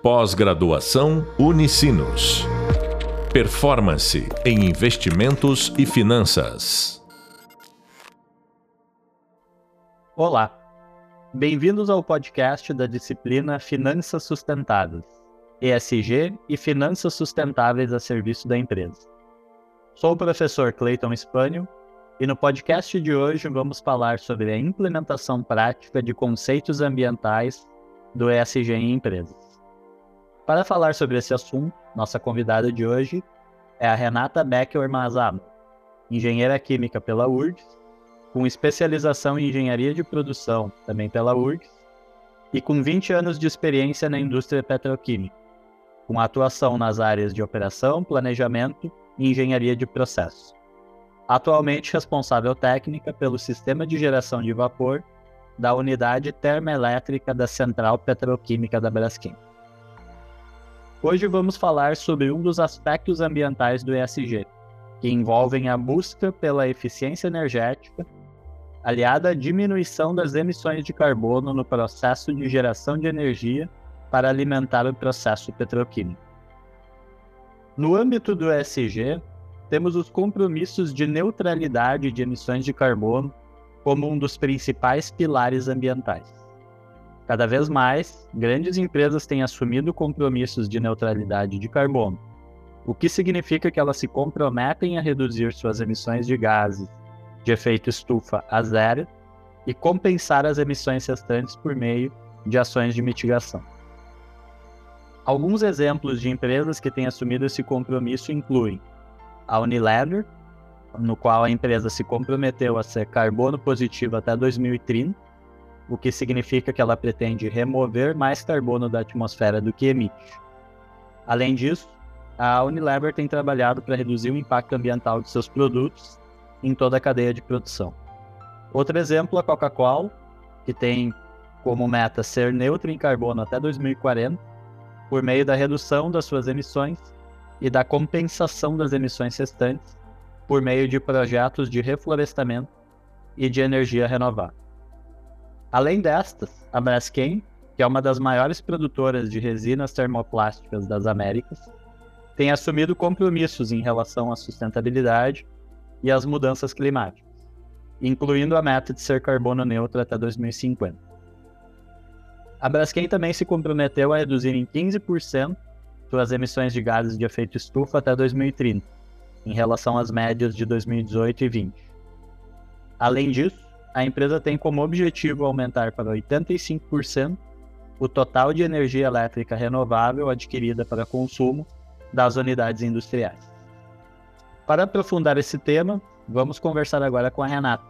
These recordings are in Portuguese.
Pós-graduação Unicinos. Performance em investimentos e finanças. Olá, bem-vindos ao podcast da disciplina Finanças Sustentáveis, ESG e Finanças Sustentáveis a serviço da empresa. Sou o professor Clayton Spânio e no podcast de hoje vamos falar sobre a implementação prática de conceitos ambientais do ESG em empresas. Para falar sobre esse assunto, nossa convidada de hoje é a Renata Becker Mazama, engenheira química pela URGS, com especialização em engenharia de produção, também pela URGS, e com 20 anos de experiência na indústria petroquímica, com atuação nas áreas de operação, planejamento e engenharia de processo. Atualmente responsável técnica pelo sistema de geração de vapor da unidade termoelétrica da Central Petroquímica da Braskem. Hoje vamos falar sobre um dos aspectos ambientais do ESG, que envolvem a busca pela eficiência energética, aliada à diminuição das emissões de carbono no processo de geração de energia para alimentar o processo petroquímico. No âmbito do ESG, temos os compromissos de neutralidade de emissões de carbono como um dos principais pilares ambientais. Cada vez mais, grandes empresas têm assumido compromissos de neutralidade de carbono, o que significa que elas se comprometem a reduzir suas emissões de gases de efeito estufa a zero e compensar as emissões restantes por meio de ações de mitigação. Alguns exemplos de empresas que têm assumido esse compromisso incluem a Unilever, no qual a empresa se comprometeu a ser carbono positivo até 2030, o que significa que ela pretende remover mais carbono da atmosfera do que emite. Além disso, a Unilever tem trabalhado para reduzir o impacto ambiental de seus produtos em toda a cadeia de produção. Outro exemplo, a Coca-Cola, que tem como meta ser neutra em carbono até 2040, por meio da redução das suas emissões e da compensação das emissões restantes por meio de projetos de reflorestamento e de energia renovável. Além destas, a Braskem, que é uma das maiores produtoras de resinas termoplásticas das Américas, tem assumido compromissos em relação à sustentabilidade e às mudanças climáticas, incluindo a meta de ser carbono neutro até 2050. A Braskem também se comprometeu a reduzir em 15% suas emissões de gases de efeito estufa até 2030, em relação às médias de 2018 e 2020. Além disso, a empresa tem como objetivo aumentar para 85% o total de energia elétrica renovável adquirida para consumo das unidades industriais. Para aprofundar esse tema, vamos conversar agora com a Renata,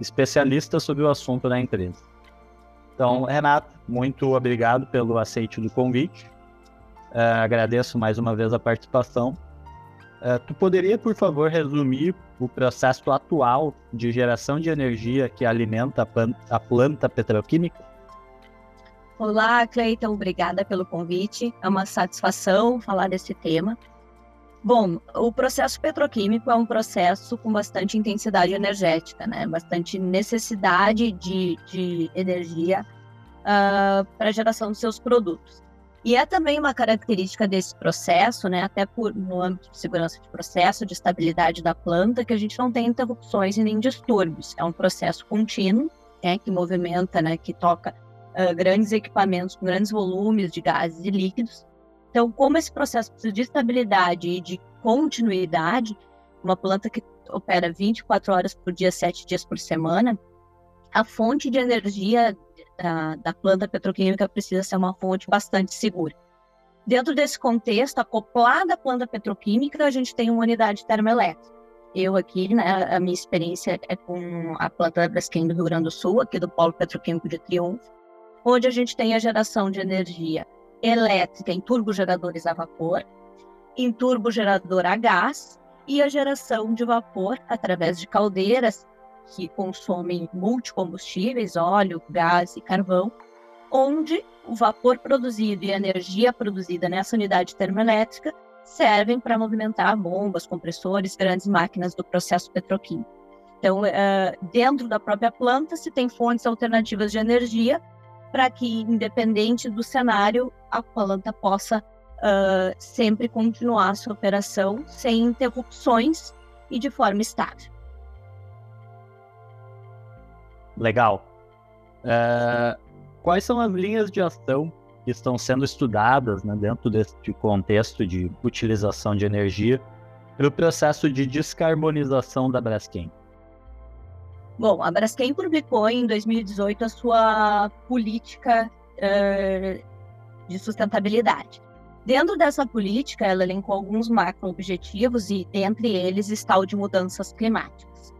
especialista sobre o assunto na empresa. Então, Renata, muito obrigado pelo aceite do convite. Uh, agradeço mais uma vez a participação Uh, tu poderia, por favor, resumir o processo atual de geração de energia que alimenta a planta, petroquímica? Olá, Cleiton, obrigada pelo convite. É uma satisfação falar desse tema. Bom, o processo petroquímico é um processo com bastante intensidade energética, né? Bastante necessidade de, de energia uh, para a geração dos seus produtos. E é também uma característica desse processo, né, até por, no âmbito de segurança de processo, de estabilidade da planta, que a gente não tem interrupções e nem distúrbios. É um processo contínuo, né, que movimenta, né, que toca uh, grandes equipamentos com grandes volumes de gases e líquidos. Então, como esse processo precisa de estabilidade e de continuidade, uma planta que opera 24 horas por dia, 7 dias por semana, a fonte de energia da, da planta petroquímica precisa ser uma fonte bastante segura. Dentro desse contexto, acoplada à planta petroquímica, a gente tem uma unidade termoelétrica. Eu aqui, né, a minha experiência é com a planta Braskem do Rio Grande do Sul, aqui do Polo Petroquímico de Triunfo, onde a gente tem a geração de energia elétrica em turbogeradores a vapor, em turbogerador a gás e a geração de vapor através de caldeiras que consomem multicombustíveis, óleo, gás e carvão, onde o vapor produzido e a energia produzida nessa unidade termoelétrica servem para movimentar bombas, compressores, grandes máquinas do processo petroquímico. Então, uh, dentro da própria planta, se tem fontes alternativas de energia para que, independente do cenário, a planta possa sempre continuar a sua operação sem interrupções e de forma estável. Legal. Uh, quais são as linhas de ação que estão sendo estudadas né, dentro deste contexto de utilização de energia para o processo de descarbonização da Braskem? Bom, a Braskem publicou em 2018 a sua política uh, de sustentabilidade. Dentro dessa política, ela elencou alguns macro-objetivos e, entre eles, está o de mudanças climáticas.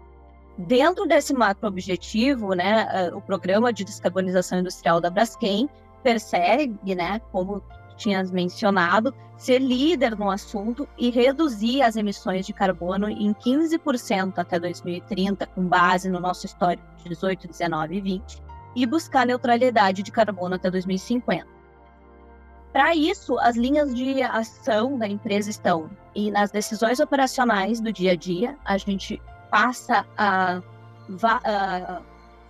Dentro desse macro-objetivo, né, eh, o Programa de Descarbonização Industrial da Braskem persegue, né, como tinhas mencionado, ser líder no assunto e reduzir as emissões de carbono em 15% até 2030, com base no nosso histórico de 18, 19 e 20, e buscar neutralidade de carbono até 2050. Para isso, as linhas de ação da empresa estão e nas decisões operacionais do dia a dia, a gente passa a, a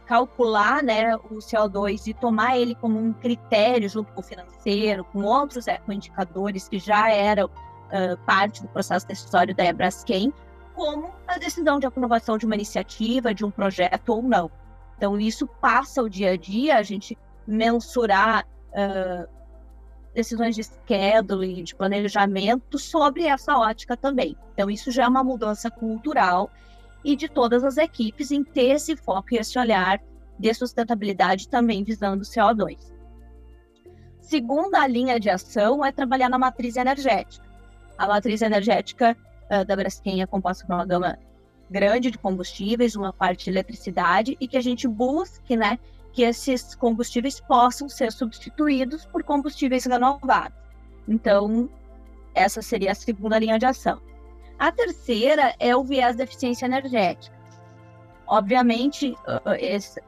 calcular né, o CO2 e tomar ele como um critério junto com o financeiro, com outros ecoindicadores que já eram uh, parte do processo decisório da Ebraskem, como a decisão de aprovação de uma iniciativa, de um projeto ou não. Então, isso passa o dia a dia, a gente mensurar uh, decisões de schedule, de planejamento sobre essa ótica também. Então, isso já é uma mudança cultural e de todas as equipes em ter esse foco e esse olhar de sustentabilidade também visando o CO2. Segunda linha de ação é trabalhar na matriz energética. A matriz energética uh, da Braskem é composta por uma gama grande de combustíveis, uma parte de eletricidade, e que a gente busque né, que esses combustíveis possam ser substituídos por combustíveis renováveis. Então, essa seria a segunda linha de ação. A terceira é o viés da eficiência energética. Obviamente,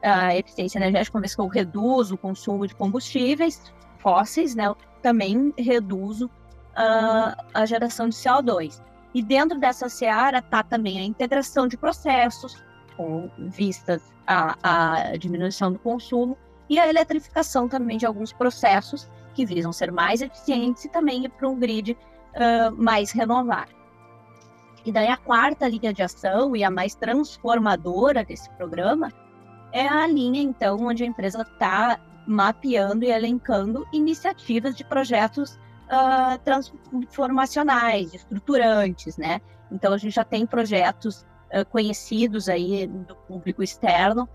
a eficiência energética, uma vez que eu reduzo o consumo de combustíveis fósseis, né, eu também reduzo uh, a geração de CO2. E dentro dessa seara está também a integração de processos, com vistas à, à diminuição do consumo e a eletrificação também de alguns processos que visam ser mais eficientes e também ir para um grid uh, mais renovável. E daí a quarta linha de ação e a mais transformadora desse programa é a linha, então, onde a empresa está mapeando e elencando iniciativas de projetos uh, transformacionais, estruturantes, né? Então, a gente já tem projetos uh, conhecidos aí do público externo,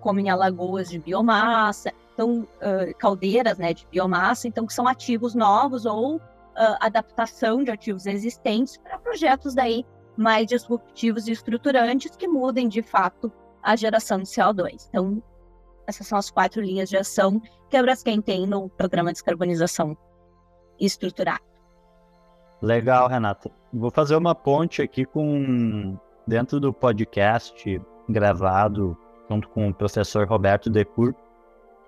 como em Alagoas de biomassa, então uh, caldeiras, né, de biomassa, então que são ativos novos ou uh, adaptação de ativos existentes para projetos daí mais disruptivos e estruturantes que mudem de fato a geração de CO2. Então, essas são as quatro linhas de ação que a Braskem tem no programa de descarbonização estruturado. Legal, Renata. Vou fazer uma ponte aqui com dentro do podcast gravado junto com o professor Roberto Decur.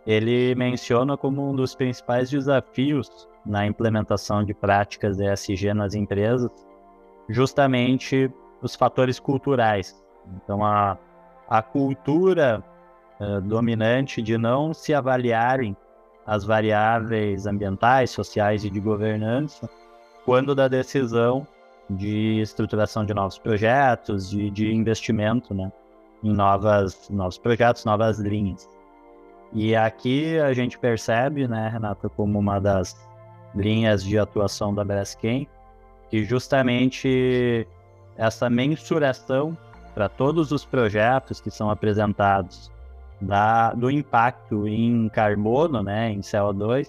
Ele menciona como um dos principais desafios na implementação de práticas ESG nas empresas, justamente os fatores culturais. Então, a, a cultura uh, dominante de não se avaliarem as variáveis ambientais, sociais e de governança quando da decisão de estruturação de novos projetos, de, de investimento né, em novas, novos projetos, novas linhas. E aqui a gente percebe, né, Renata, como uma das linhas de atuação da Braskem, que justamente essa mensuração para todos os projetos que são apresentados da, do impacto em carbono, né, em CO2,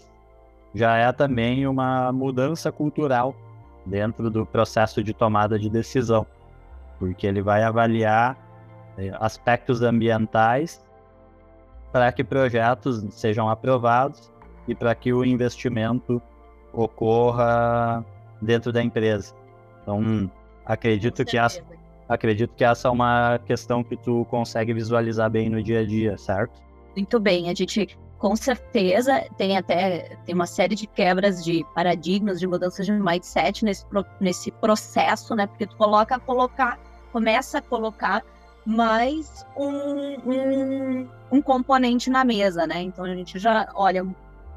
já é também uma mudança cultural dentro do processo de tomada de decisão, porque ele vai avaliar eh, aspectos ambientais para que projetos sejam aprovados e para que o investimento ocorra dentro da empresa. Então, acredito que essa, acredito que essa é uma questão que tu consegue visualizar bem no dia a dia, certo? Muito bem, a gente com certeza tem até tem uma série de quebras de paradigmas, de mudanças de mindset nesse, nesse processo, né? Porque tu coloca colocar, começa a colocar mais um, um, um componente na mesa, né? Então a gente já olha,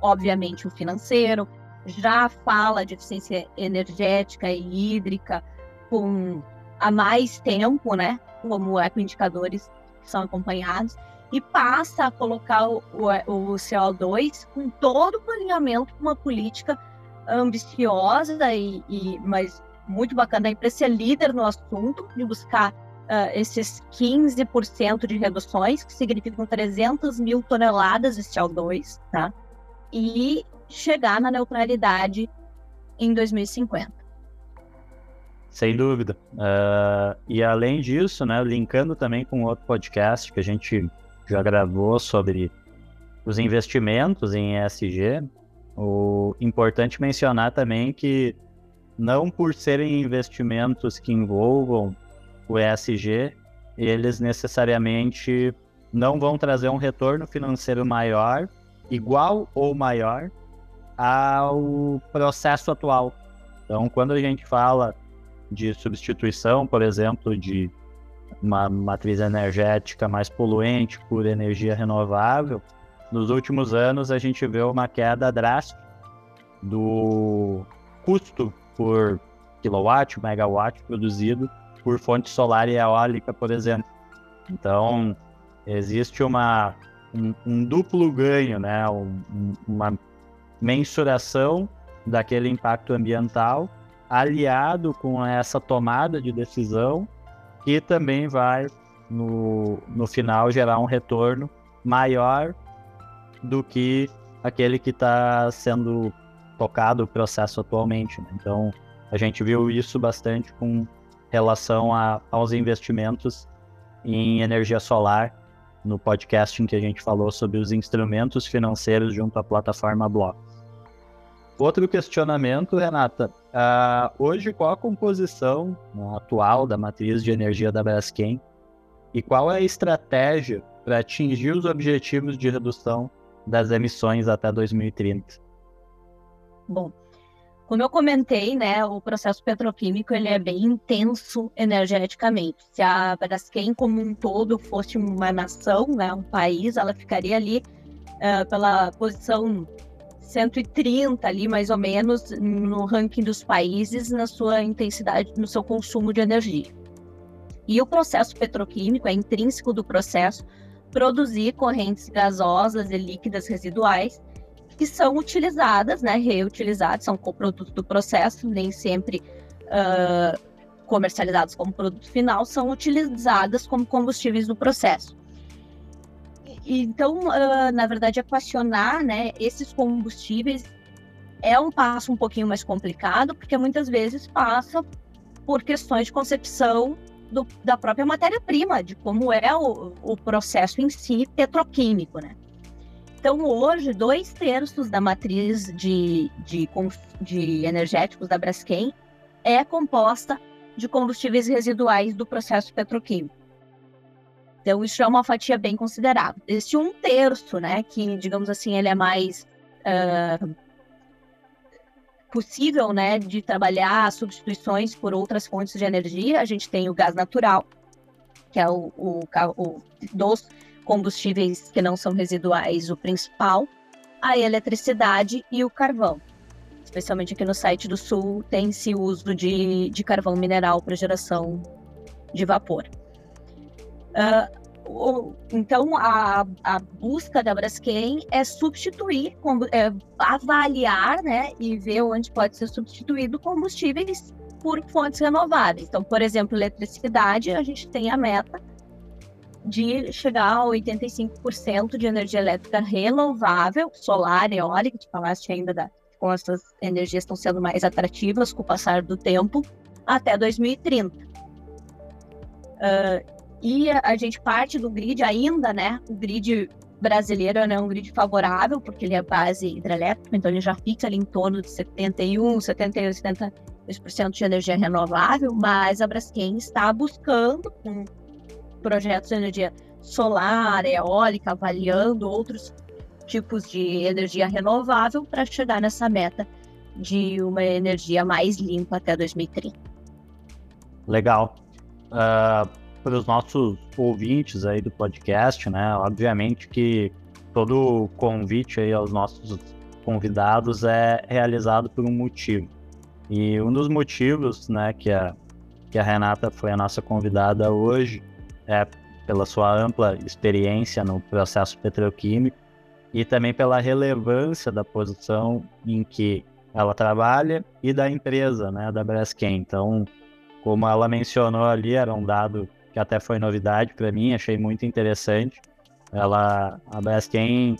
obviamente, o financeiro, já fala de eficiência energética e hídrica com há mais tempo, né? Como ecoindicadores que são acompanhados, e passa a colocar o, o, o CO2 com todo o alinhamento com uma política ambiciosa e, e mas muito bacana. A empresa é líder no assunto de buscar uh, esses 15% de reduções, que significam 300 mil toneladas de CO2, tá? E chegar na neutralidade em 2050. Sem dúvida. Uh, e além disso, né, linkando também com outro podcast que a gente já gravou sobre os investimentos em ESG, o importante mencionar também que não por serem investimentos que envolvam o ESG, eles necessariamente não vão trazer um retorno financeiro maior, igual ou maior ao processo atual. Então, quando a gente fala de substituição, por exemplo, de uma matriz energética mais poluente por energia renovável, nos últimos anos a gente vê uma queda drástica do custo por kilowatt, megawatt produzido por fonte solar e eólica, por exemplo. Então, existe uma, um, um duplo ganho, né? Um, uma mensuração daquele impacto ambiental aliado com essa tomada de decisão que também vai, no, no final, gerar um retorno maior do que aquele que está sendo tocado o processo atualmente. Né? Então, a gente viu isso bastante com relação a, aos investimentos em energia solar no podcast em que a gente falou sobre os instrumentos financeiros junto à plataforma Blocks. Outro questionamento, Renata. Uh, hoje, qual a composição né, atual da matriz de energia da Braskem e qual é a estratégia para atingir os objetivos de redução das emissões até 2030? Bom, como eu comentei, né, o processo petroquímico ele é bem intenso energeticamente. Se a Braskem como um todo fosse uma nação, né, um país, ela ficaria ali uh, pela posição 130 ali mais ou menos no ranking dos países na sua intensidade, no seu consumo de energia. E o processo petroquímico é intrínseco do processo produzir correntes gasosas e líquidas residuais que são utilizadas, né, reutilizadas, são coprodutos do processo, nem sempre uh, comercializados como produto final, são utilizadas como combustíveis do processo. Então, uh, na verdade, equacionar né, esses combustíveis é um passo um pouquinho mais complicado, porque muitas vezes passa por questões de concepção do, da própria matéria-prima, de como é o, o processo em si petroquímico, né? Então, hoje, dois terços da matriz de, de, de energéticos da Braskem é composta de combustíveis residuais do processo petroquímico. Então, isso é uma fatia bem considerável. Este um terço, né, que, digamos assim, ele é mais uh, possível, né, de trabalhar substituições por outras fontes de energia, a gente tem o gás natural, que é o, o, o dos combustíveis que não são residuais, o principal, a eletricidade e o carvão. Especialmente aqui no site do Sul, tem-se uso de, de carvão mineral para geração de vapor. Uh, o, então, a, a, busca da Braskem é substituir, é avaliar né, e ver onde pode ser substituído combustíveis por fontes renováveis. Então, por exemplo, eletricidade, a gente tem a meta de chegar a 85% de energia elétrica renovável, solar, eólica, tu falaste ainda da, como essas energias estão sendo mais atrativas com o passar do tempo, até 2030. Uh, ah, e a, a, gente parte do grid ainda, né? O grid brasileiro é né, um grid favorável, porque ele é base hidrelétrica, então ele já fica ali em torno de 71, 71, 72% de energia renovável, mas a Braskem está buscando, com projetos de energia solar, eólica, avaliando outros tipos de energia renovável para chegar nessa meta de uma energia mais limpa até 2030. Legal. Uh, para os nossos ouvintes aí do podcast, né? Obviamente que todo convite aí aos nossos convidados é realizado por um motivo. E um dos motivos, né, que a, que a Renata foi a nossa convidada hoje é pela sua ampla experiência no processo petroquímico e também pela relevância da posição em que ela trabalha e da empresa, né, da Braskem. Então, como ela mencionou ali, era um dado que até foi novidade para mim, achei muito interessante. Ela, a Braskem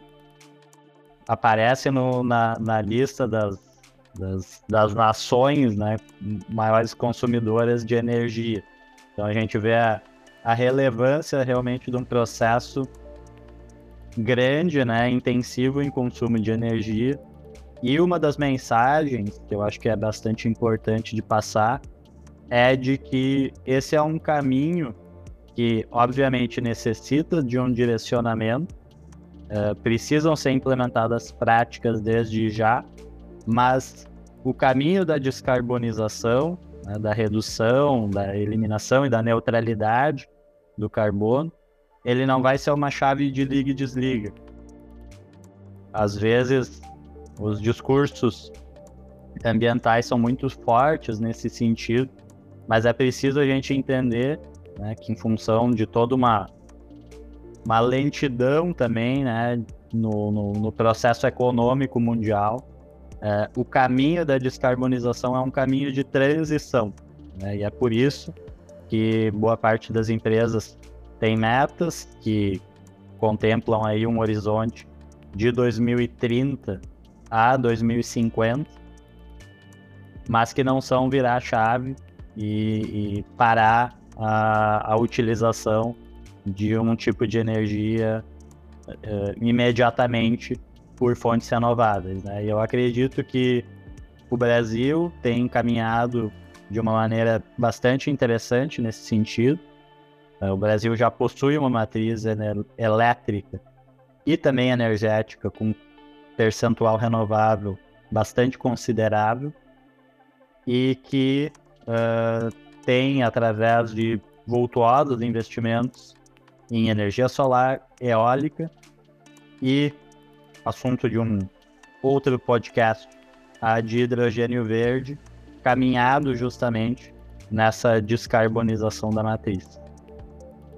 aparece no, na, na lista das, das, das, nações né, maiores consumidoras de energia. Então a gente vê a, a relevância realmente de um processo grande, né, intensivo em consumo de energia. E uma das mensagens que eu acho que é bastante importante de passar é de que esse é um caminho que, obviamente, necessita de um direcionamento, é, precisam ser implementadas práticas desde já, mas o caminho da descarbonização, né, da redução, da eliminação e da neutralidade do carbono, ele não vai ser uma chave de liga e desliga. Às vezes, os discursos ambientais são muito fortes nesse sentido, mas é preciso a gente entender né, que em função de toda uma, uma lentidão também né, no, no, no processo econômico mundial, é, o caminho da descarbonização é um caminho de transição. Né, e é por isso que boa parte das empresas tem metas que contemplam aí um horizonte de 2030 a 2050, mas que não são virar chave e, e parar a, a, utilização de um tipo de energia uh, imediatamente por fontes renováveis. Né? Eu acredito que o Brasil tem caminhado de uma maneira bastante interessante nesse sentido. Uh, o Brasil já possui uma matriz elétrica e também energética com percentual renovável bastante considerável e que uh, tem, através de vultuosos investimentos em energia solar, eólica e assunto de um outro podcast, a de hidrogênio verde, caminhado justamente nessa descarbonização da matriz.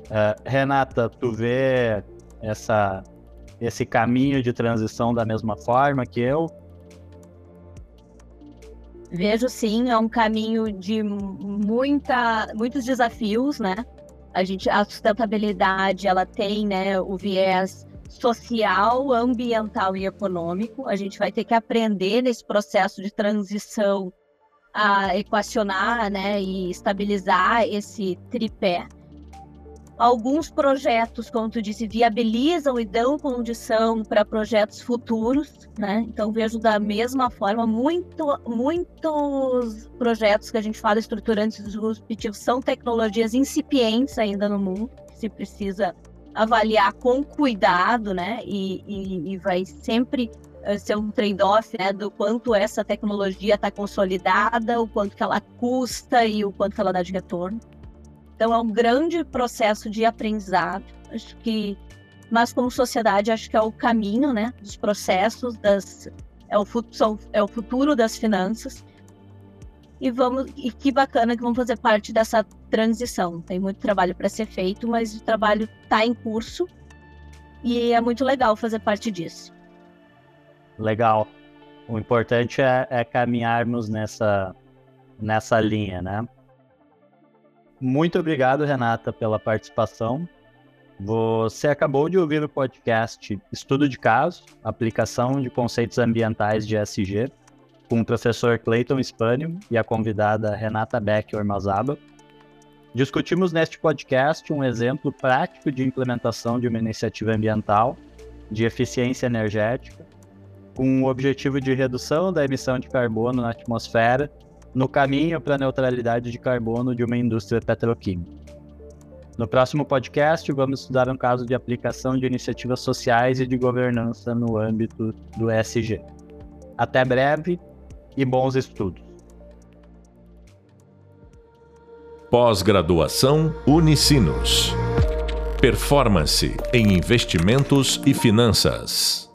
Uh, Renata, tu vê essa, esse caminho de transição da mesma forma que eu? Vejo sim, é um caminho de muita, muitos desafios, né? A gente, a sustentabilidade, ela tem, né, o viés social, ambiental e econômico. A gente vai ter que aprender nesse processo de transição a equacionar, né, e estabilizar esse tripé Alguns projetos, como tu disse, viabilizam e dão condição para projetos futuros, né? Então vejo da mesma forma muito, muitos projetos que a gente fala estruturantes disruptivos são tecnologias incipientes ainda no mundo, que se precisa avaliar com cuidado, né? E, e, e vai sempre ser um trade-off, né? Do quanto essa tecnologia está consolidada, o quanto que ela custa e o quanto que ela dá de retorno. Então é um grande processo de aprendizado. Acho que, mas como sociedade, acho que é o caminho, né, dos processos, das é o, futuro, é o futuro das finanças. E vamos e que bacana que vamos fazer parte dessa transição. Tem muito trabalho para ser feito, mas o trabalho está em curso e é muito legal fazer parte disso. Legal. O importante é, é caminharmos nessa nessa linha, né? Muito obrigado, Renata, pela participação. Você acabou de ouvir o podcast Estudo de Caso, Aplicação de Conceitos Ambientais de SG, com o professor Clayton Spaniel e a convidada Renata Beck Ormazaba. Discutimos neste podcast um exemplo prático de implementação de uma iniciativa ambiental de eficiência energética, com o objetivo de redução da emissão de carbono na atmosfera no caminho para a neutralidade de carbono de uma indústria petroquímica. No próximo podcast, vamos estudar um caso de aplicação de iniciativas sociais e de governança no âmbito do ESG. Até breve e bons estudos! Pós-graduação Unicinos. Performance em investimentos e finanças.